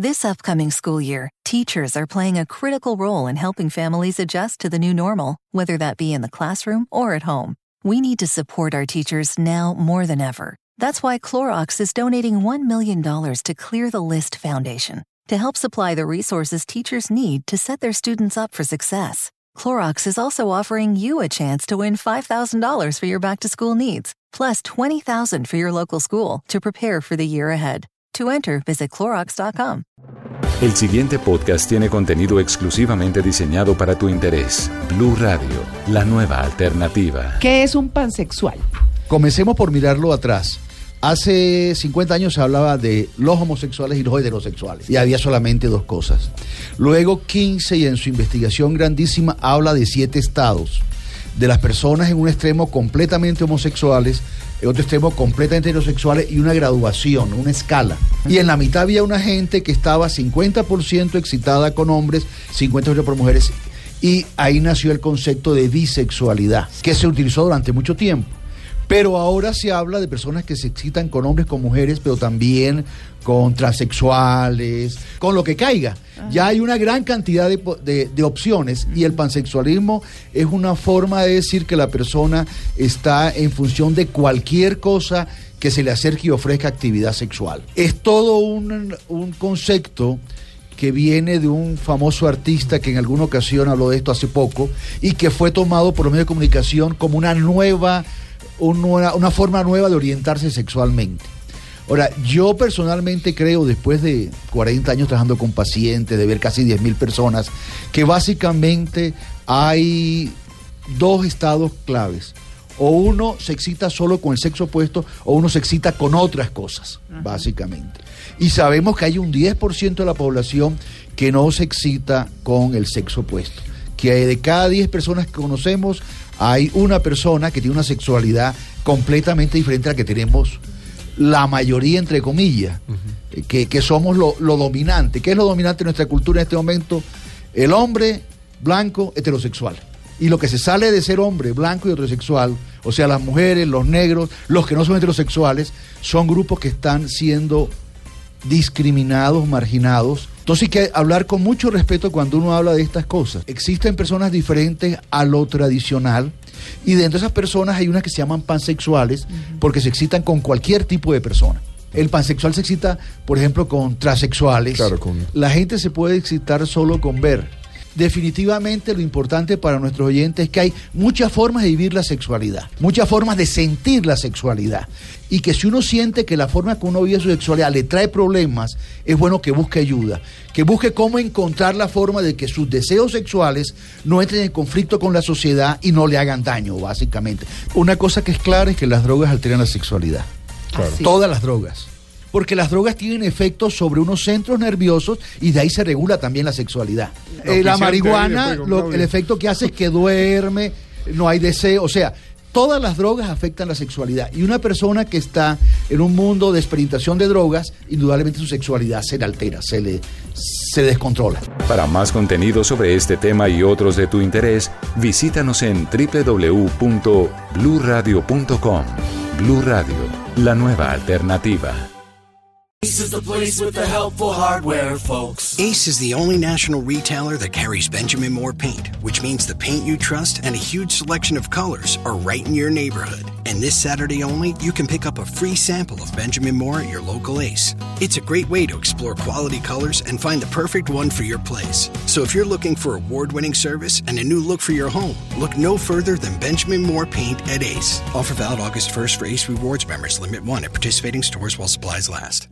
This upcoming school year, teachers are playing a critical role in helping families adjust to the new normal, whether that be in the classroom or at home. We need to support our teachers now more than ever. That's why Clorox is donating $1 million to Clear the List Foundation to help supply the resources teachers need to set their students up for success. Clorox is also offering you a chance to win $5,000 for your back to school needs, plus $20,000 for your local school to prepare for the year ahead. To enter, visit Clorox.com. El siguiente podcast tiene contenido exclusivamente diseñado para tu interés. Blue Radio, la nueva alternativa. ¿Qué es un pansexual? Comencemos por mirarlo atrás. Hace 50 años se hablaba de los homosexuales y los heterosexuales y había solamente dos cosas. Luego 15 y en su investigación grandísima habla de siete estados, de las personas en un extremo completamente homosexuales, en otro extremo completamente heterosexuales y una graduación, una escala. Y en la mitad había una gente que estaba 50% excitada con hombres, 50% por mujeres y ahí nació el concepto de bisexualidad, que se utilizó durante mucho tiempo. Pero ahora se habla de personas que se excitan con hombres, con mujeres, pero también con transexuales, con lo que caiga. Ya hay una gran cantidad de, de, de, opciones y el pansexualismo es una forma de decir que la persona está en función de cualquier cosa que se le acerque y ofrezca actividad sexual. Es todo un, un concepto que viene de un famoso artista que en alguna ocasión habló de esto hace poco y que fue tomado por los medios de comunicación como una nueva una, una, forma nueva de orientarse sexualmente. Ahora, yo personalmente creo, después de 40 años trabajando con pacientes, de ver casi 10 mil personas, que básicamente hay dos estados claves. O uno se excita solo con el sexo opuesto o uno se excita con otras cosas, Ajá. básicamente. Y sabemos que hay un 10% de la población que no se excita con el sexo opuesto. Que de cada 10 personas que conocemos, hay una persona que tiene una sexualidad completamente diferente a la que tenemos la mayoría, entre comillas, uh -huh. que, que, somos lo, lo, dominante. ¿Qué es lo dominante en nuestra cultura en este momento? El hombre blanco heterosexual. Y lo que se sale de ser hombre blanco y heterosexual, o sea, las mujeres, los negros, los que no son heterosexuales, son grupos que están siendo discriminados, marginados. Entonces hay que hablar con mucho respeto cuando uno habla de estas cosas. Existen personas diferentes a lo tradicional y dentro de esas personas hay unas que se llaman pansexuales uh -huh. porque se excitan con cualquier tipo de persona. El pansexual se excita, por ejemplo, con transexuales. Claro, con... La gente se puede excitar solo con ver. Definitivamente lo importante para nuestros oyentes es que hay muchas formas de vivir la sexualidad, muchas formas de sentir la sexualidad. Y que si uno siente que la forma que uno vive su sexualidad le trae problemas, es bueno que busque ayuda, que busque cómo encontrar la forma de que sus deseos sexuales no entren en conflicto con la sociedad y no le hagan daño, básicamente. Una cosa que es clara es que las drogas alteran la sexualidad. Claro. Todas las drogas porque las drogas tienen efectos sobre unos centros nerviosos y de ahí se regula también la sexualidad. Eh, la marihuana, lo, el efecto que hace es que duerme, no hay deseo, o sea, todas las drogas afectan la sexualidad y una persona que está en un mundo de experimentación de drogas, indudablemente su sexualidad se le altera, se le, se descontrola. Para más contenido sobre este tema y otros de tu interés, visítanos en www.bluradio.com. Blue Radio, la nueva alternativa. Ace is the place with the helpful hardware, folks. Ace is the only national retailer that carries Benjamin Moore paint, which means the paint you trust and a huge selection of colors are right in your neighborhood. And this Saturday only, you can pick up a free sample of Benjamin Moore at your local Ace. It's a great way to explore quality colors and find the perfect one for your place. So if you're looking for award winning service and a new look for your home, look no further than Benjamin Moore paint at Ace. Offer valid August 1st for Ace Rewards members. Limit one at participating stores while supplies last.